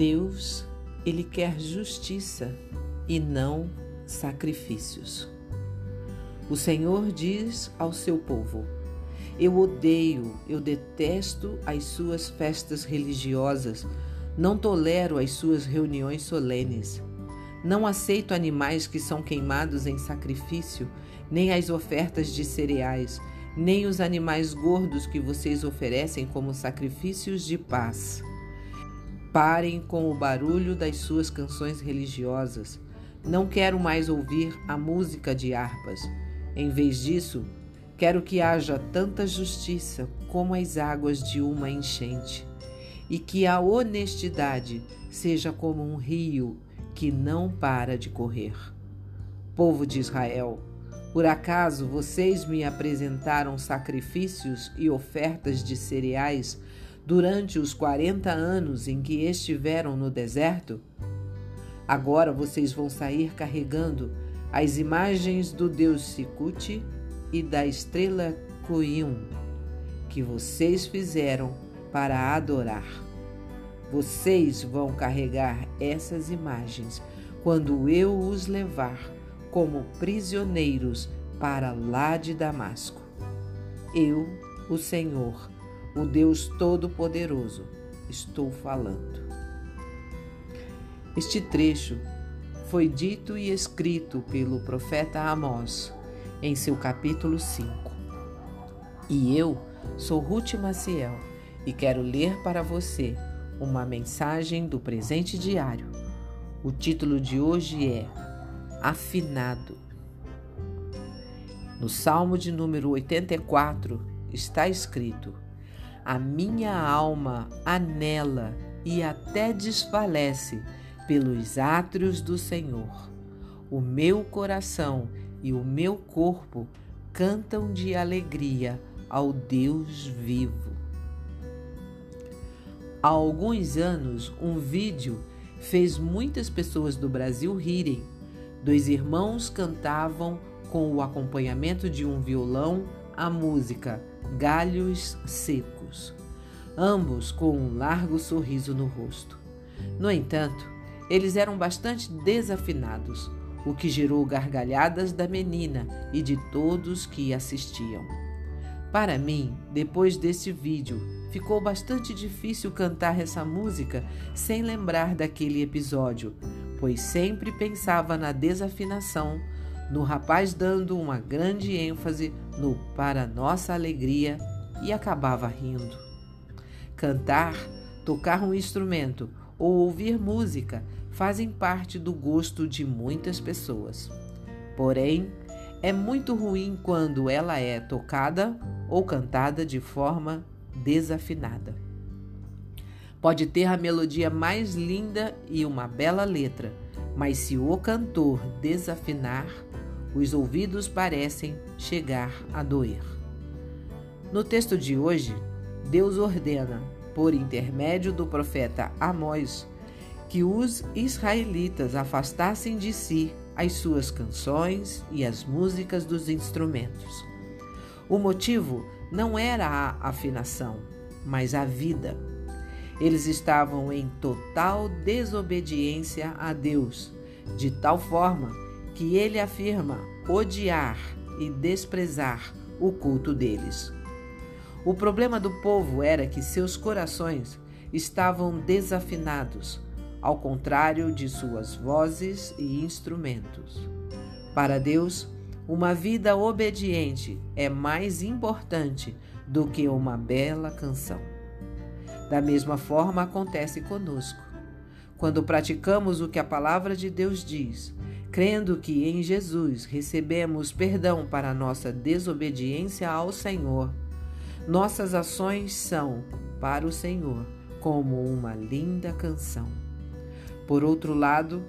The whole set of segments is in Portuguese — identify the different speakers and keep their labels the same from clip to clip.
Speaker 1: Deus, ele quer justiça e não sacrifícios. O Senhor diz ao seu povo: Eu odeio, eu detesto as suas festas religiosas, não tolero as suas reuniões solenes. Não aceito animais que são queimados em sacrifício, nem as ofertas de cereais, nem os animais gordos que vocês oferecem como sacrifícios de paz. Parem com o barulho das suas canções religiosas. Não quero mais ouvir a música de harpas. Em vez disso, quero que haja tanta justiça como as águas de uma enchente, e que a honestidade seja como um rio que não para de correr. Povo de Israel, por acaso vocês me apresentaram sacrifícios e ofertas de cereais durante os 40 anos em que estiveram no deserto? Agora vocês vão sair carregando as imagens do deus Sikute e da estrela Kuium que vocês fizeram para adorar. Vocês vão carregar essas imagens quando eu os levar como prisioneiros para lá de Damasco. Eu, o Senhor, o Deus Todo-Poderoso, estou falando. Este trecho foi dito e escrito pelo profeta Amós em seu capítulo 5. E eu sou Ruth Maciel e quero ler para você uma mensagem do presente diário. O título de hoje é Afinado. No Salmo de número 84 está escrito: a minha alma anela e até desfalece pelos átrios do Senhor. O meu coração e o meu corpo cantam de alegria ao Deus vivo. Há alguns anos, um vídeo fez muitas pessoas do Brasil rirem. Dois irmãos cantavam com o acompanhamento de um violão a música Galhos Secos, ambos com um largo sorriso no rosto. No entanto, eles eram bastante desafinados, o que gerou gargalhadas da menina e de todos que assistiam. Para mim, depois desse vídeo, ficou bastante difícil cantar essa música sem lembrar daquele episódio, pois sempre pensava na desafinação no rapaz dando uma grande ênfase no para nossa alegria e acabava rindo. Cantar, tocar um instrumento ou ouvir música fazem parte do gosto de muitas pessoas. Porém, é muito ruim quando ela é tocada ou cantada de forma desafinada. Pode ter a melodia mais linda e uma bela letra, mas se o cantor desafinar, os ouvidos parecem chegar a doer. No texto de hoje, Deus ordena, por intermédio do profeta Amós, que os israelitas afastassem de si as suas canções e as músicas dos instrumentos. O motivo não era a afinação, mas a vida. Eles estavam em total desobediência a Deus, de tal forma que ele afirma odiar e desprezar o culto deles. O problema do povo era que seus corações estavam desafinados, ao contrário de suas vozes e instrumentos. Para Deus, uma vida obediente é mais importante do que uma bela canção. Da mesma forma acontece conosco. Quando praticamos o que a palavra de Deus diz, crendo que em Jesus recebemos perdão para nossa desobediência ao Senhor, nossas ações são, para o Senhor, como uma linda canção. Por outro lado,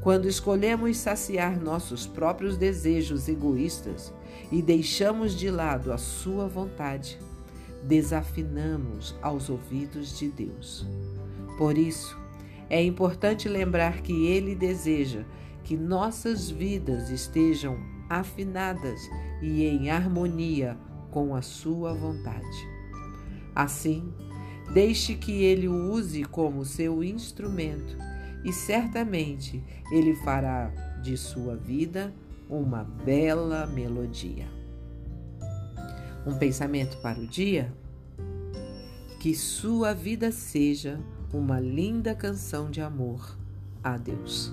Speaker 1: quando escolhemos saciar nossos próprios desejos egoístas e deixamos de lado a Sua vontade, desafinamos aos ouvidos de Deus. Por isso, é importante lembrar que Ele deseja que nossas vidas estejam afinadas e em harmonia com a Sua vontade. Assim, Deixe que ele o use como seu instrumento e certamente ele fará de sua vida uma bela melodia. Um pensamento para o dia? Que sua vida seja uma linda canção de amor a Deus.